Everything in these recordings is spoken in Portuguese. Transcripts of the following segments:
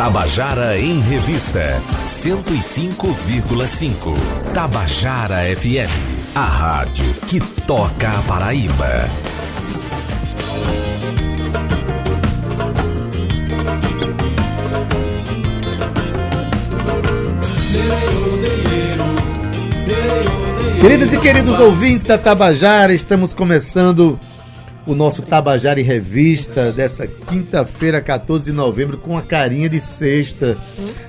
Tabajara em Revista 105,5. Tabajara FM, a rádio que toca a Paraíba. Queridas e queridos ouvintes da Tabajara, estamos começando o nosso Tabajara em Revista dessa quinta-feira, 14 de novembro, com a carinha de sexta.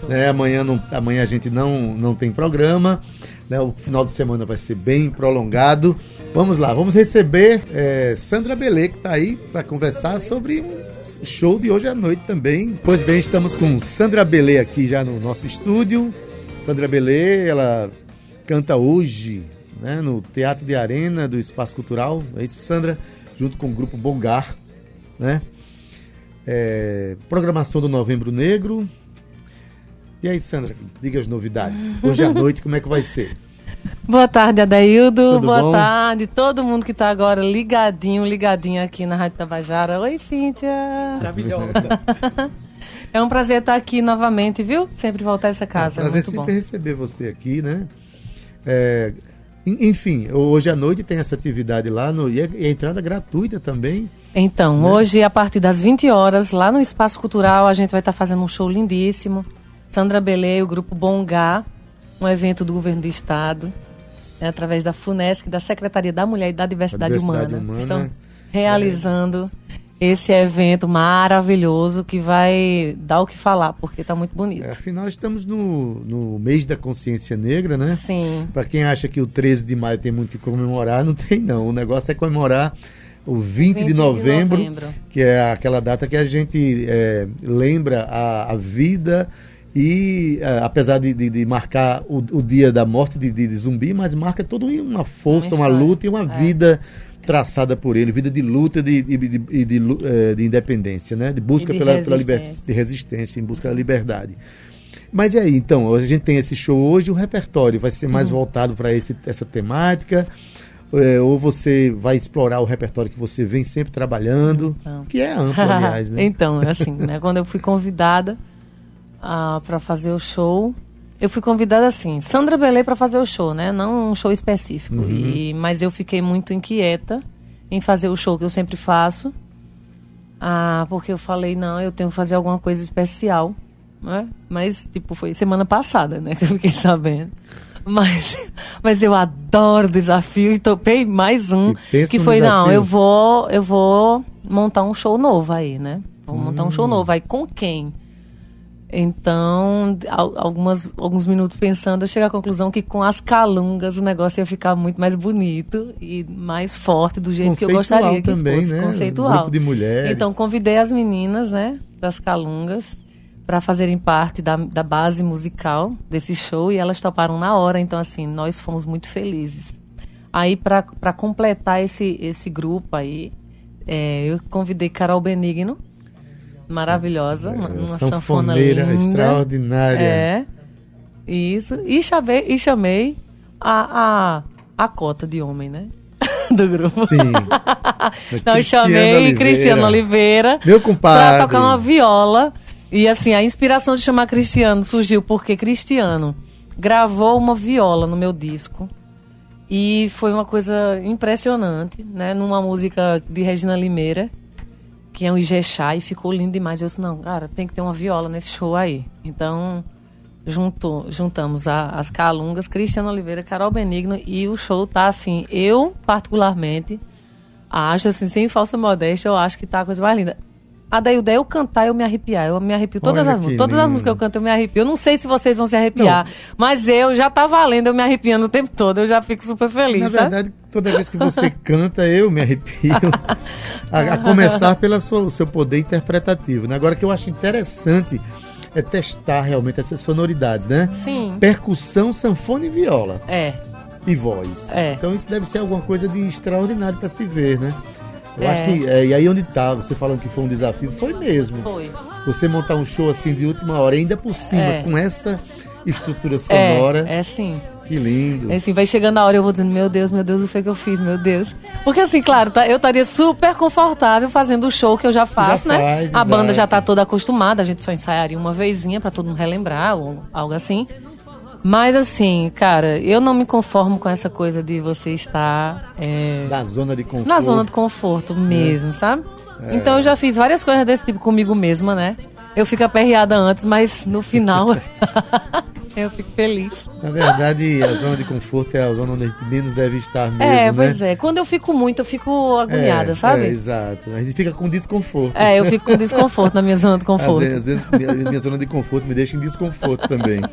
Né? Amanhã, não, amanhã a gente não, não tem programa, né? o final de semana vai ser bem prolongado. Vamos lá, vamos receber é, Sandra Belê, que está aí para conversar sobre show de hoje à noite também. Pois bem, estamos com Sandra Belê aqui já no nosso estúdio. Sandra Belê, ela canta hoje né, no Teatro de Arena do Espaço Cultural. É isso, Sandra? Junto com o grupo Bongar, né? É, programação do Novembro Negro. E aí, Sandra, diga as novidades. Hoje à noite, como é que vai ser? Boa tarde, Adaildo. Tudo Boa bom? tarde, todo mundo que está agora ligadinho, ligadinho aqui na Rádio Tabajara. Oi, Cíntia. Maravilhosa. é um prazer estar aqui novamente, viu? Sempre voltar a essa casa. É um prazer sempre bom. receber você aqui, né? É, enfim, hoje à noite tem essa atividade lá no, e a entrada gratuita também. Então, né? hoje, a partir das 20 horas, lá no Espaço Cultural, a gente vai estar fazendo um show lindíssimo. Sandra Belê, o grupo Bongá, um evento do governo do estado, né, através da FUNESC, da Secretaria da Mulher e da Diversidade, Diversidade Humana. Humana. Estão realizando esse evento maravilhoso que vai dar o que falar, porque está muito bonito. É, afinal, estamos no, no mês da consciência negra, né? Sim. Para quem acha que o 13 de maio tem muito que comemorar, não tem não. O negócio é comemorar o 20, 20 de, novembro, de, novembro, que é aquela data que a gente é, lembra a, a, vida e é, apesar de, de, de marcar o, o, dia da morte de, de, zumbi, mas marca toda uma força, uma, uma luta e uma é. vida traçada por ele, vida de luta de, de, de, de, eh, de independência, né? de busca pela, pela liberdade, de resistência, em busca da liberdade. Mas e aí, então, a gente tem esse show hoje, o repertório vai ser mais uhum. voltado para essa temática, é, ou você vai explorar o repertório que você vem sempre trabalhando, então. que é amplo, aliás, né? então, assim, né, quando eu fui convidada ah, para fazer o show, eu fui convidada assim, Sandra Belê para fazer o show, né? Não um show específico. Uhum. E, mas eu fiquei muito inquieta em fazer o show que eu sempre faço. Ah, porque eu falei, não, eu tenho que fazer alguma coisa especial. Né? Mas, tipo, foi semana passada, né? Que eu fiquei sabendo. Mas, mas eu adoro desafio e topei mais um. Que foi, desafio. não, eu vou, eu vou montar um show novo aí, né? Vou hum. montar um show hum. novo. Aí com quem? Então, algumas, alguns minutos pensando, eu cheguei à conclusão que com as calungas o negócio ia ficar muito mais bonito e mais forte do jeito que eu gostaria que também, fosse. Né? Conceitual. Um grupo de mulheres. Então, convidei as meninas, né, das calungas, para fazerem parte da, da base musical desse show e elas toparam na hora. Então, assim, nós fomos muito felizes. Aí, para completar esse, esse grupo aí, é, eu convidei Carol Benigno, maravilhosa, uma, uma sanfona linda. extraordinária. É. Isso. E chamei, e chamei a, a, a cota de homem, né? Do grupo. Sim. então, eu chamei Oliveira. Cristiano Oliveira. Meu compadre. Pra tocar uma viola. E assim, a inspiração de chamar Cristiano surgiu porque Cristiano gravou uma viola no meu disco. E foi uma coisa impressionante, né? Numa música de Regina Limeira que é um Ijexá, e ficou lindo demais. Eu disse, não, cara, tem que ter uma viola nesse show aí. Então, juntou, juntamos a, as Calungas, Cristiano Oliveira, Carol Benigno, e o show tá assim, eu, particularmente, acho, assim, sem falsa modéstia, eu acho que tá a coisa mais linda. A daí o eu cantar, eu me arrepiar. Eu me arrepio todas Olha as músicas. Todas as músicas que eu canto, eu me arrepio. Eu não sei se vocês vão se arrepiar, não. mas eu já tá valendo, eu me arrepiando o tempo todo. Eu já fico super feliz. Na sabe? verdade, toda vez que você canta, eu me arrepio. a, a, começar pelo seu poder interpretativo. Né? Agora que eu acho interessante é testar realmente essas sonoridades, né? Sim. Percussão, sanfona e viola. É. E voz. É. Então isso deve ser alguma coisa de extraordinário para se ver, né? Eu é. acho que. É, e aí onde tá, você falando que foi um desafio, foi mesmo. Foi. Você montar um show assim de última hora, ainda por cima, é. com essa estrutura sonora. É, é sim. Que lindo. Assim, vai chegando a hora eu vou dizendo, meu Deus, meu Deus, o que foi que eu fiz, meu Deus. Porque assim, claro, tá, eu estaria super confortável fazendo o show que eu já faço, Já né? faz, a banda já exato. tá toda acostumada, a gente só ensaiaria uma vezinha pra todo mundo relembrar ou algo assim. Mas assim, cara, eu não me conformo com essa coisa de você estar é, Da zona de conforto. na zona de conforto mesmo, sabe? É. Então eu já fiz várias coisas desse tipo comigo mesma, né? Eu fico aperreada antes, mas no final eu fico feliz. Na verdade, a zona de conforto é a zona onde a gente menos deve estar mesmo, É, né? pois é. Quando eu fico muito, eu fico agoniada, É, sabe? É, exato. A gente fica com desconforto. É, eu fico com desconforto na minha zona de Às conforto. vezes, às vezes, minha, minha zona de conforto me deixa em desconforto também.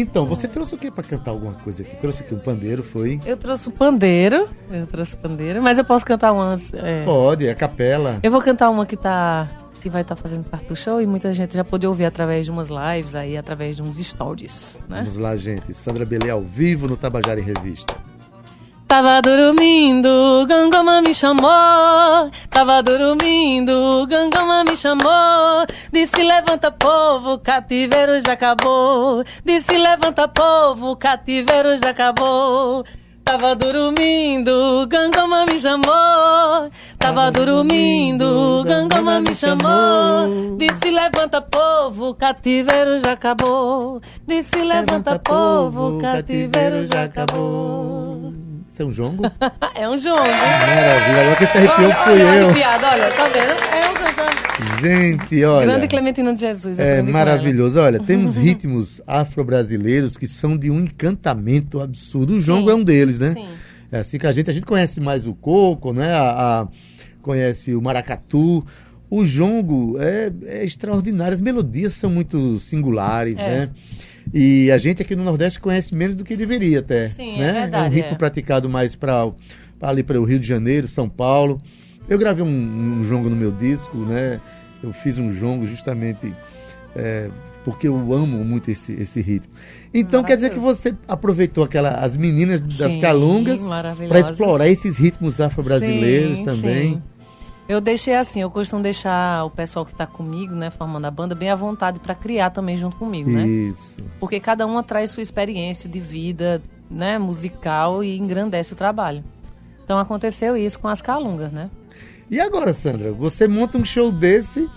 Então, você trouxe o que pra cantar alguma coisa aqui? Trouxe aqui um pandeiro, foi? Eu trouxe o pandeiro, eu trouxe o pandeiro, mas eu posso cantar uma antes. é. Pode, é capela. Eu vou cantar uma que tá que vai estar fazendo parte do show e muita gente já pôde ouvir através de umas lives aí, através de uns stories, né? Vamos lá, gente. Sandra Belê ao vivo no Tabajara em Revista. Tava dormindo, Gangoma me chamou. Tava dormindo, Gangoma me chamou. Disse levanta povo, cativeiro já acabou. Disse levanta povo, cativeiro já acabou. Tava dormindo, Gangoma me chamou. Tava dormindo, Gangoma me chamou. Disse levanta povo, cativeiro já acabou. Disse levanta povo, cativeiro já acabou. Isso é um jongo? É um jogo. Maravilha. Agora que se arrepiou olha, fui olha, eu. arrepiado, olha, tá vendo? É eu cantando. Gente, olha. Grande Clementina de Jesus. É maravilhoso. Olha, temos ritmos afro-brasileiros que são de um encantamento absurdo. O jongo Sim. é um deles, né? Sim. É assim que a gente, a gente conhece mais o coco, né? A, a- conhece o maracatu. O jongo é, é extraordinário. As melodias são muito singulares, É. né? E a gente aqui no Nordeste conhece menos do que deveria até. Sim, é né? verdade, um ritmo é. praticado mais para ali para o Rio de Janeiro, São Paulo. Eu gravei um, um jongo no meu disco, né? Eu fiz um jongo justamente é, porque eu amo muito esse, esse ritmo. Então quer dizer que você aproveitou aquela, as meninas das Sim, calungas para explorar esses ritmos afro-brasileiros também. sim. Eu deixei assim, eu costumo deixar o pessoal que tá comigo, né, formando a banda, bem à vontade para criar também junto comigo, né? Isso. Porque cada uma traz sua experiência de vida, né, musical e engrandece o trabalho. Então aconteceu isso com as calungas, né? E agora, Sandra, você monta um show desse,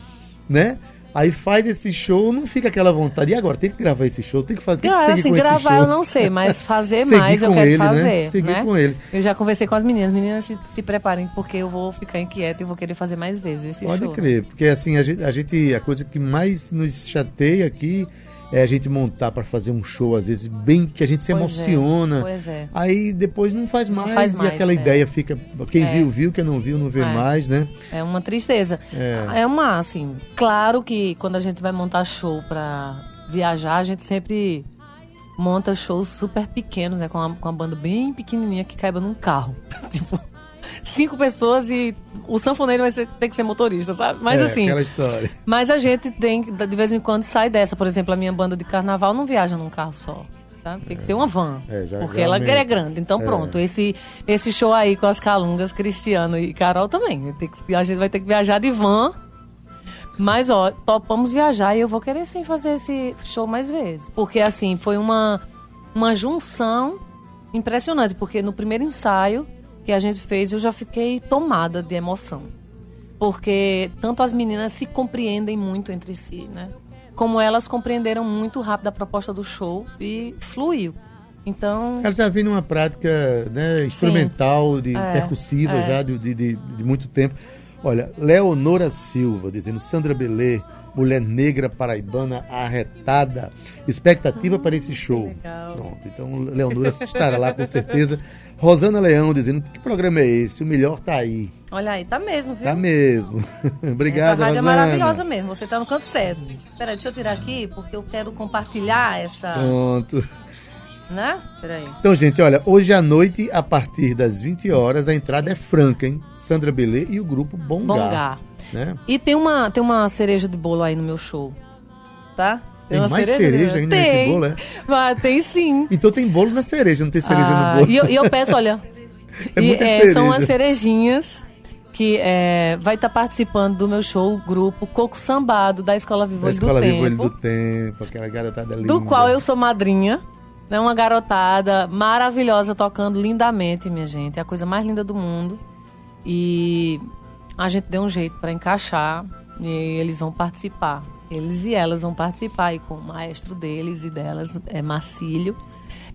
né? Aí faz esse show, não fica aquela vontade. E agora, tem que gravar esse show, tem que fazer, tem que Ah, seguir assim, gravar eu não sei, mas fazer mais eu quero ele, né? fazer. Seguir né? com ele. Eu já conversei com as meninas. Meninas, se, se preparem, porque eu vou ficar inquieta e vou querer fazer mais vezes esse Pode show. crer, porque assim, a gente, a gente- a coisa que mais nos chateia aqui é a gente montar para fazer um show, às vezes, bem que a gente se Pois é, emociona. pois é. Aí depois não faz Não mais, faz e mais, aquela é. ideia fica. Quem É. viu, viu, quem não viu, não vê É. mais, né? É uma tristeza. É. É. uma, assim, claro que quando a gente vai montar show pra viajar, a gente sempre monta shows super pequenos, né? Com uma, com uma banda bem pequenininha que caiba num carro. tipo, cinco pessoas e o sanfoneiro vai ser- ter que ser motorista, sabe? Mas É, assim, Aquela história. mas a gente tem de vez em quando, sai dessa. Por exemplo, a minha banda de carnaval não viaja num carro só. Sabe? Tem que ter uma van. É, já- porque ela é grande. Então, É. pronto. Esse, esse show aí com as calungas, Cristiano e Carol também. Que- a gente vai ter que viajar de van. Mas, ó, topamos viajar e eu vou querer sim fazer esse show mais vezes. Porque, assim, foi uma, uma junção impressionante. Porque no primeiro ensaio que a gente fez, eu já fiquei tomada de emoção porque tanto as meninas se compreendem muito entre si, né? Como elas compreenderam muito rápido a proposta do show e fluiu. Então, Ela já vem numa prática né, instrumental, de É, percussiva é. já de, de, de- de muito tempo. Olha, Leonora Silva dizendo Sandra Belê, mulher negra paraibana arretada. Expectativa para esse show. Pronto, então Leonora estará lá com certeza. Rosana Leão dizendo que programa é esse? O melhor tá aí. olha aí, tá mesmo, viu? Tá mesmo. Obrigado, essa rádio Rosana. é maravilhosa mesmo, você tá no canto certo. Peraí, deixa eu tirar aqui, porque eu quero compartilhar essa, Pronto. né? Peraí. Então, gente, olha, hoje à noite, a partir das 20 horas, a entrada é franca, hein? Sandra Belê e o grupo Bongá. Bongá. Né? E tem uma, tem uma cereja de bolo aí no meu show, tá? Tem uma mais cereja ainda tem. nesse bolo, é? Mas tem sim. Então tem bolo na cereja, não tem cereja Ah, no bolo. E eu, e eu peço, olha. É e, é, cereja. são as cerejinhas que é, vai estar participando do meu show, o grupo Coco Sambado, da Escola Da Escola do Viva Olho Tempo. do Tempo, aquela garotada linda. do qual eu sou madrinha. É uma garotada maravilhosa tocando lindamente, minha gente. É a coisa mais linda do mundo. E a gente deu um jeito para encaixar e eles vão participar. Eles e elas vão participar aí com o maestro deles e delas, é Marcílio.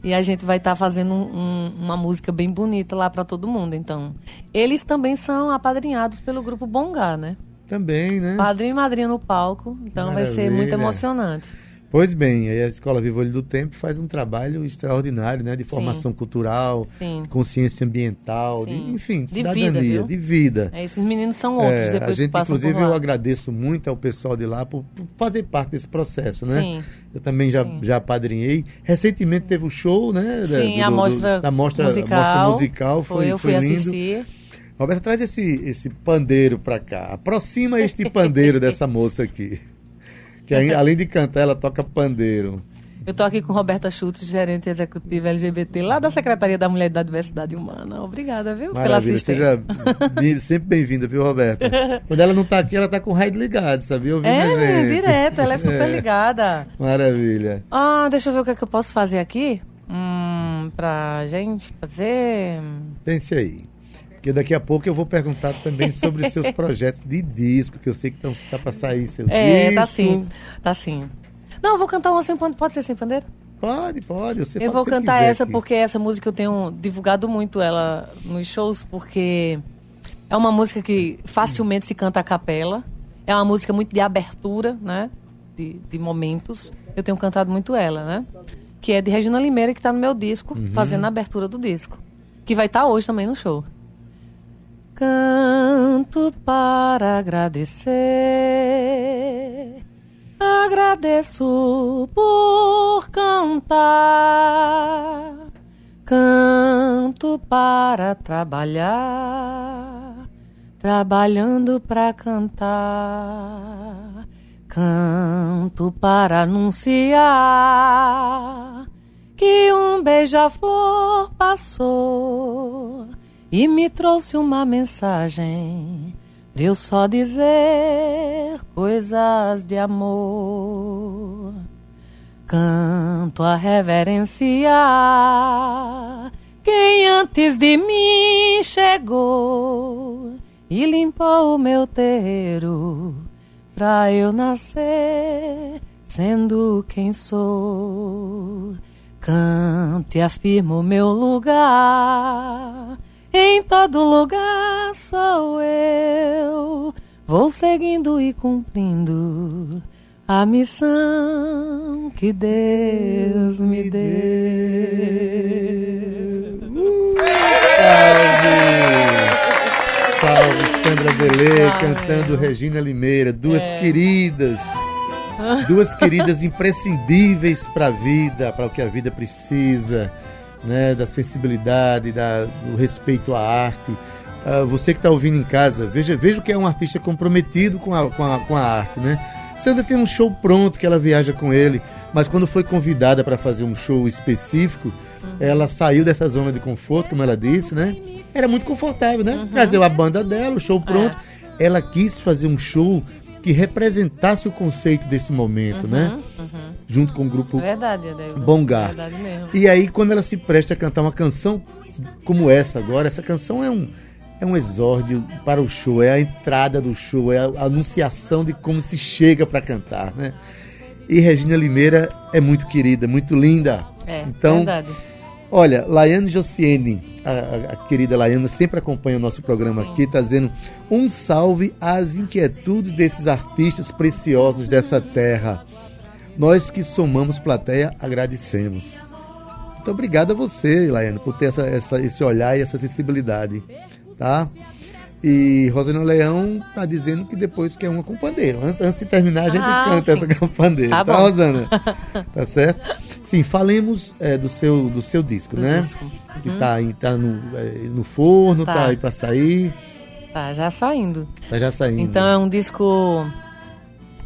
E a gente vai estar tá fazendo um, uma música bem bonita lá para todo mundo. Então, eles também são apadrinhados pelo grupo Bongá, né? Também, né? Padrinho e madrinha no palco. Então Maravilha. vai ser muito emocionante. Pois bem, a Escola Vivo Olho do Tempo faz um trabalho extraordinário, né? De formação Sim. cultural, Sim. consciência ambiental, de, enfim, de cidadania, de vida. De vida. É, esses meninos são outros é, depois A gente, que inclusive, eu agradeço muito ao pessoal de lá por, por fazer parte desse processo, né? Sim. Eu também já, já padrinhei. Recentemente teve o show, né? Sim, do, a mostra, do, da mostra musical. Mostra musical foi, foi, eu fui foi lindo. assistir. Roberto, traz esse, esse pandeiro para cá. Aproxima este pandeiro dessa moça aqui. Que além de cantar, ela toca pandeiro. Eu estou aqui com Roberta Schultz, gerente executiva LGBT lá da Secretaria da Mulher e da Diversidade Humana. Obrigada, viu, Maravilha. pela assistência. Seja sempre bem-vinda, viu, Roberta? Quando ela não está aqui, ela está com o rádio ligado, sabia? Ouvindo é, direto, ela é super é. ligada. Maravilha. Ah, deixa eu ver o que, é que eu posso fazer aqui. Hum, pra gente fazer... Pense aí. Porque daqui a pouco eu vou perguntar também sobre seus projetos de disco, que eu sei que está para sair seu é, disco. É, tá sim, tá sim. Não, eu vou cantar uma sem pandeiro. Pode ser sem pandeiro? Pode, pode. Você eu vou cantar essa aqui. porque essa música eu tenho divulgado muito ela nos shows, porque é uma música que facilmente se canta a capela. É uma música muito de abertura, né? De, de momentos. Eu tenho cantado muito ela, né? Que é de Regina Limeira, que está no meu disco, uhum. fazendo a abertura do disco. Que vai estar tá hoje também no show. Canto para agradecer. Agradeço por cantar. Canto para trabalhar. Trabalhando para cantar. Canto para anunciar que um beija-flor passou e me trouxe uma mensagem pra eu só dizer coisas de amor. Canto a reverenciar quem antes de mim chegou e limpou o meu terreiro pra eu nascer sendo quem sou. Canto e afirmo meu lugar em todo lugar sou eu. Vou seguindo e cumprindo a missão que Deus me deu. Uh, salve! Salve, Sandra Belê, cantando Regina Limeira. Duas é. queridas. Duas queridas imprescindíveis para a vida, para o que a vida precisa né, da sensibilidade, da, do respeito à arte. Uh, você que está ouvindo em casa, veja, veja que é um artista comprometido com a, com a, com a arte, né? Sandra tem um show pronto que ela viaja com ele, mas quando foi convidada para fazer um show específico, ela saiu dessa zona de conforto, como ela disse, né? Era muito confortável, né? Uhum. Trazer a banda dela, o show pronto. É. Ela quis fazer um show que representasse o conceito desse momento, né? uhum, né? Uhum. Junto com o grupo verdade, Bongar. Verdade mesmo. E aí, quando ela se presta a cantar uma canção como essa agora, essa canção é um, é um exórdio para o show, é a entrada do show, é a anunciação de como se chega para cantar, né? E Regina Limeira é muito querida, muito linda. É, então, verdade Olha, Laiane Josiene, a, a, querida Laiana, sempre acompanha o nosso programa aqui, está dizendo um salve às inquietudes desses artistas preciosos dessa terra. Nós que somamos plateia, agradecemos. Muito obrigado a você, Laiane, por ter essa, essa, esse olhar e essa sensibilidade. Tá? E Rosana Leão tá dizendo que depois quer uma com pandeiro. Antes, antes de terminar, a gente ah, canta sim. essa com pandeiro. Tá, tá Rosana? tá certo? Sim, falemos é, do, seu, do seu disco, do né? Disco. Que uhum. tá, aí, tá no, é, no forno, tá. tá aí pra sair. Tá já saindo. Tá já saindo. Então é um disco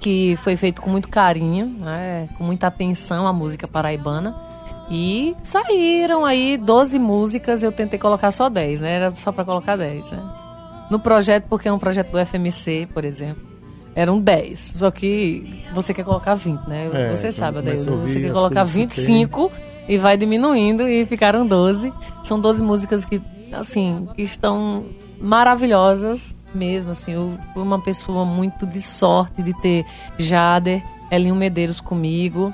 que foi feito com muito carinho, né? com muita atenção à música paraibana. E saíram aí 12 músicas, eu tentei colocar só 10, né? Era só para colocar 10, né? No projeto, porque é um projeto do FMC, por exemplo, eram 10. Só que você quer colocar 20, né? É, você sabe, Adaildo. Você quer colocar 25 que e vai diminuindo e ficaram 12. São 12 músicas que, assim, que estão maravilhosas mesmo, assim. Eu fui uma pessoa muito de sorte de ter Jader, Elinho Medeiros comigo,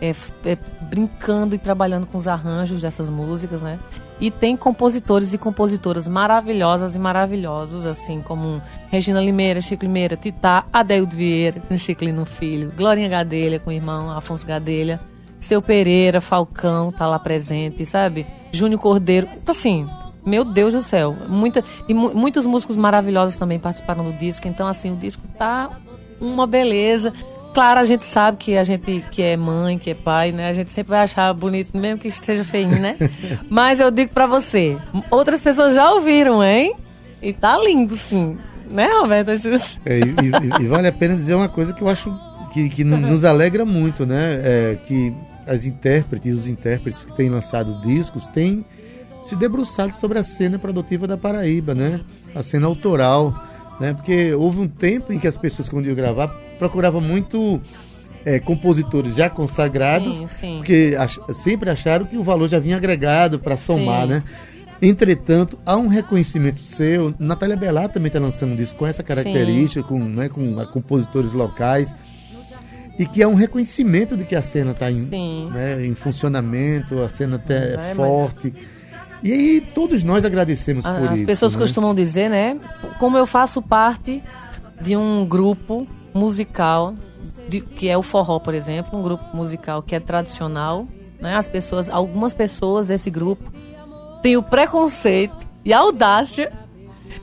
é, é, brincando e trabalhando com os arranjos dessas músicas, né? E tem compositores e compositoras maravilhosas e maravilhosos, assim como Regina Limeira, Chico Limeira, Titá, Adeildo Vieira, Chico Lino Filho, Glorinha Gadelha com o irmão Afonso Gadelha, Seu Pereira, Falcão tá lá presente, sabe? Júnior Cordeiro, então, assim, meu Deus do céu, muita, e mu muitos músicos maravilhosos também participaram do disco, então assim, o disco tá uma beleza claro, a gente sabe que a gente que é mãe, que é pai, né? A gente sempre vai achar bonito, mesmo que esteja feinho, né? Mas eu digo para você, outras pessoas já ouviram, hein? E tá lindo, sim. Né, Roberto? É, e, e, e, vale a pena dizer uma coisa que eu acho que, que nos alegra muito, né? É, que as intérpretes, os intérpretes que têm lançado discos têm se debruçado sobre a cena produtiva da Paraíba, né? A cena autoral né? Porque houve um tempo em que as pessoas, quando iam gravar, procuravam muito é, compositores já consagrados, sim, sim. porque ach sempre acharam que o valor já vinha agregado para somar, sim. né? Entretanto, há um reconhecimento seu. Natália Belar também está lançando um disco com essa característica, com, né, com a, compositores locais. E que é um reconhecimento de que a cena está em, né, em funcionamento, a cena até é, é forte. Mas e aí todos nós agradecemos por As isso. As pessoas né? costumam dizer, né? Como eu faço parte de um grupo musical, de, que é o forró, por exemplo, um grupo musical que é tradicional, né? As pessoas, algumas pessoas desse grupo têm o preconceito e a audácia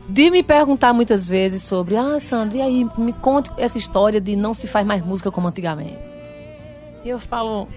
de me perguntar muitas vezes sobre, ah, Sandra, e aí, me conte essa história de não se faz mais música como antigamente. E eu falo,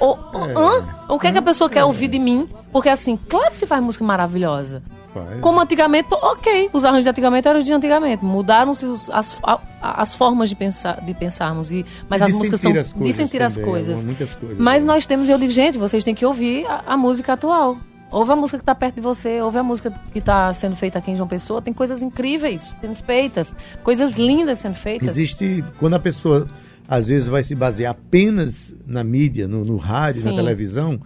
o, é. o que, é que a pessoa quer é. ouvir de mim? Porque assim, claro que se faz música maravilhosa. Faz. Como antigamente, ok. Os arranjos de antigamente eram os de antigamente. Mudaram-se as, as formas de, pensar, de pensarmos. E, mas de as músicas são as de sentir as coisas. coisas. Mas né? nós temos, eu digo, gente, vocês têm que ouvir a, a música atual. Ouve a música que está perto de você, ouve a música que está sendo feita aqui em João Pessoa. Tem coisas incríveis sendo feitas, coisas lindas sendo feitas. Existe, quando a pessoa às vezes vai se basear apenas na mídia, no, no rádio, Sim. na televisão,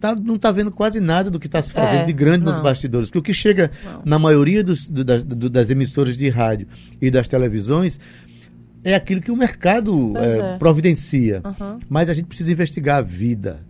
tá, não está vendo quase nada do que está se fazendo é, de grande não. nos bastidores. Porque o que chega não. na maioria dos, do, das, do, das emissoras de rádio e das televisões é aquilo que o mercado é, é. providencia. Uhum. Mas a gente precisa investigar a vida.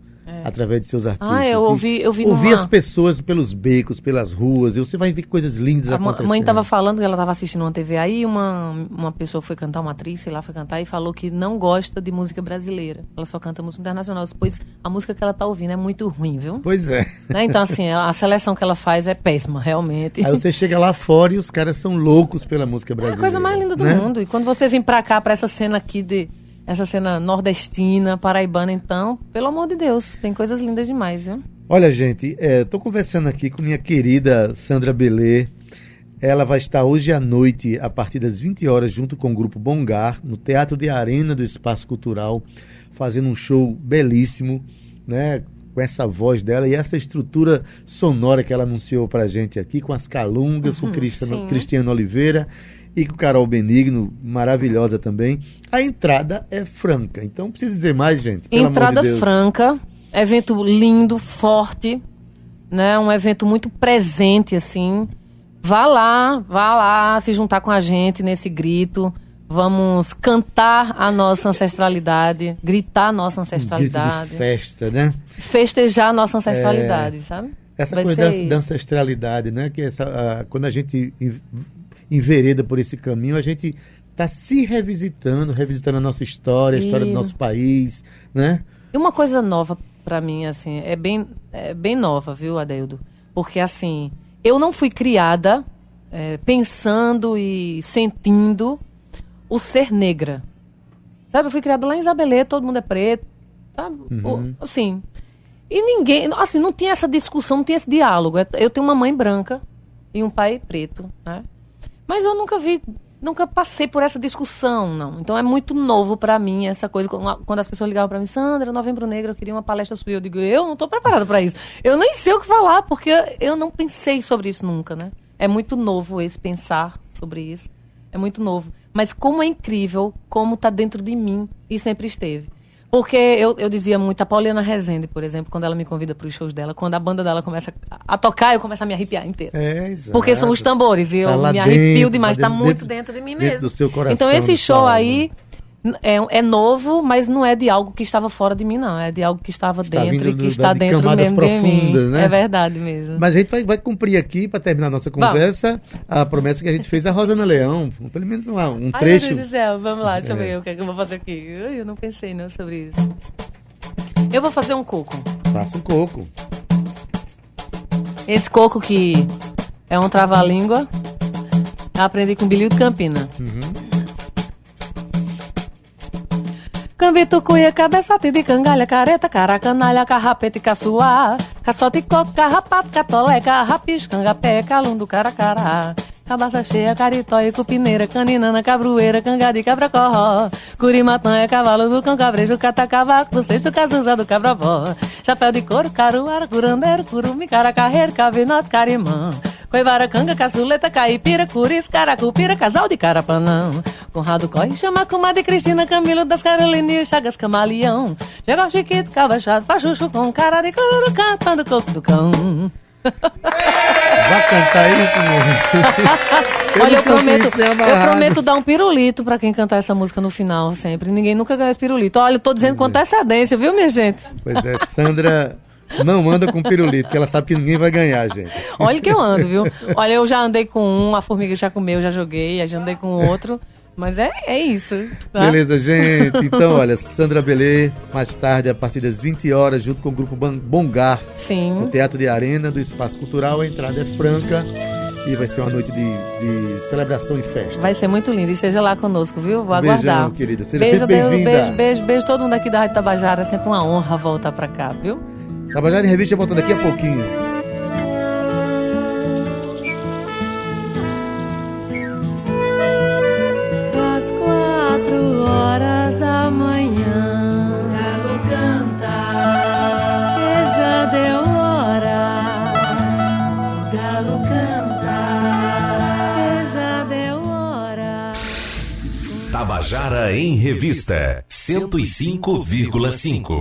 Através de seus artistas. Ah, eu ouvi, eu vi Ouvir numa... as pessoas pelos becos, pelas ruas, e você vai ver coisas lindas a acontecendo. A mãe estava falando que ela estava assistindo uma TV aí, uma, uma pessoa foi cantar, uma atriz, sei lá, foi cantar e falou que não gosta de música brasileira. Ela só canta música internacional. Pois a música que ela está ouvindo é muito ruim, viu? Pois é. Né? Então, assim, a seleção que ela faz é péssima, realmente. Aí você chega lá fora e os caras são loucos pela música brasileira. É a coisa mais linda do né? mundo. E quando você vem para cá, para essa cena aqui de essa cena nordestina, paraibana, então, pelo amor de Deus, tem coisas lindas demais, viu? Olha, gente, estou é, conversando aqui com minha querida Sandra Belê. Ela vai estar hoje à noite, a partir das 20 horas, junto com o grupo Bongar, no Teatro de Arena do Espaço Cultural, fazendo um show belíssimo, né? Com essa voz dela e essa estrutura sonora que ela anunciou pra gente aqui, com as calungas, uhum, com Cristiano, Cristiano Oliveira e com Carol Benigno, maravilhosa também. A entrada é franca, então precisa dizer mais, gente. entrada de franca, evento lindo, forte, né? Um evento muito presente, assim. Vá lá, vá lá se juntar com a gente nesse grito. Vamos cantar a nossa ancestralidade, gritar a nossa ancestralidade. Um grito de festa, né? Festejar a nossa ancestralidade, é... sabe? Essa Vai coisa da, da, ancestralidade, né? Que essa, a, quando a gente envereda por esse caminho, a gente está se revisitando, revisitando a nossa história, a história do nosso país, né? E uma coisa nova para mim, assim, é bem, é bem nova, viu, Adeildo? Porque, assim, eu não fui criada é, pensando e sentindo o ser negra. Sabe, eu fui criada lá em Isabelê, todo mundo é preto, sabe? Uhum. O, assim, e ninguém, assim, não tinha essa discussão, não tinha esse diálogo. Eu tenho uma mãe branca e um pai preto, né? Mas eu nunca vi, nunca passei por essa discussão, não. Então é muito novo para mim essa coisa. Quando as pessoas ligavam para mim, Sandra, Novembro Negro, eu queria uma palestra sua. Eu digo, eu não estou preparada para isso. Eu nem sei o que falar, porque eu não pensei sobre isso nunca, né? É muito novo esse pensar sobre isso. É muito novo. Mas como é incrível, como está dentro de mim e sempre esteve. Porque eu, eu dizia muito, a Pauliana Rezende, por exemplo, quando ela me convida para os shows dela, quando a banda dela começa a tocar, eu começo a me arrepiar inteira. É, exato. Porque são os tambores e eu Tá lá me arrepio dentro, demais, tá tá dentro- muito dentro- dentro de mim dentro mesmo. do seu coração, então esse show aí é, é novo, mas não é de algo que estava fora de mim, não. É de algo que estava Está dentro e que está de dentro mesmo de mim. né? É verdade mesmo. Mas a gente vai, vai cumprir aqui, para terminar a nossa Vamos. conversa, a promessa que a gente fez a Rosana Leão. Pelo menos uma- um Ai, trecho. meu Deus do céu, vamos lá, deixa eu É. ver o que, é que eu vou fazer aqui. Ai, Eu não pensei não sobre isso. Eu vou fazer um coco. Faça um coco. Esse coco que é um trava-língua, aprendi com Bilio de Campina. Cambito, cuia, cabeçote de cangalha, careta, cara, canalha, carrapete, caçoar, caçote, coco, carrapato, catolé, carrapicho, cangapé, calundo, caracará. Cabaça cheia, caritóia, cupineira, caninana, cabroeira, cangade, cabra-corró. Curimatã é cavalo do cão cabrejo, catacavaco, do sexto cazuza do cabra-vó. Chapéu de couro, caruara, curandeiro, curumi, caracarreiro, cavinote, carimã. Coivara, canga, caçuleta, caipira, curis, caracupira, casal de carapanão. Conrado corre, chama comadre Cristina, Camilo das Carolinas, Chagas, Camaleão. Chegou Chiquito, Cavachado, Pachucho com cara de cururu, cantando coco do cão. Vai cantar isso, meu? Olha, eu prometo, nem eu prometo dar um pirulito pra quem cantar essa música no final, sempre. Ninguém nunca ganha esse pirulito. Olha, eu tô dizendo com antecedência, viu, minha gente? Pois é, Sandra não anda com pirulito, porque ela sabe que ninguém vai ganhar, gente. Olha que eu ando, viu? Olha, eu já andei com um, a formiga já comeu, já joguei, já andei com outro. Mas é, é isso. Tá? Beleza, gente. Então, olha, Sandra Belê, mais tarde, a partir das 20 horas, junto com o grupo Bongar, no Sim. Teatro de Arena do Espaço Cultural. A entrada é franca e vai ser uma noite de, de celebração e festa. Vai ser muito lindo. Esteja lá conosco, viu? Vou Beijão, aguardar. querida. Seja beijo, sempre bem-vinda. beijo, beijo, beijo. Todo mundo aqui da Rádio Tabajara. É sempre uma honra voltar pra cá, viu? Tabajara em Revista volta daqui a pouquinho. Às quatro horas da manhã, o galo canta, que já deu hora. O galo canta, que já deu hora. Tabajara em Revista 105,5.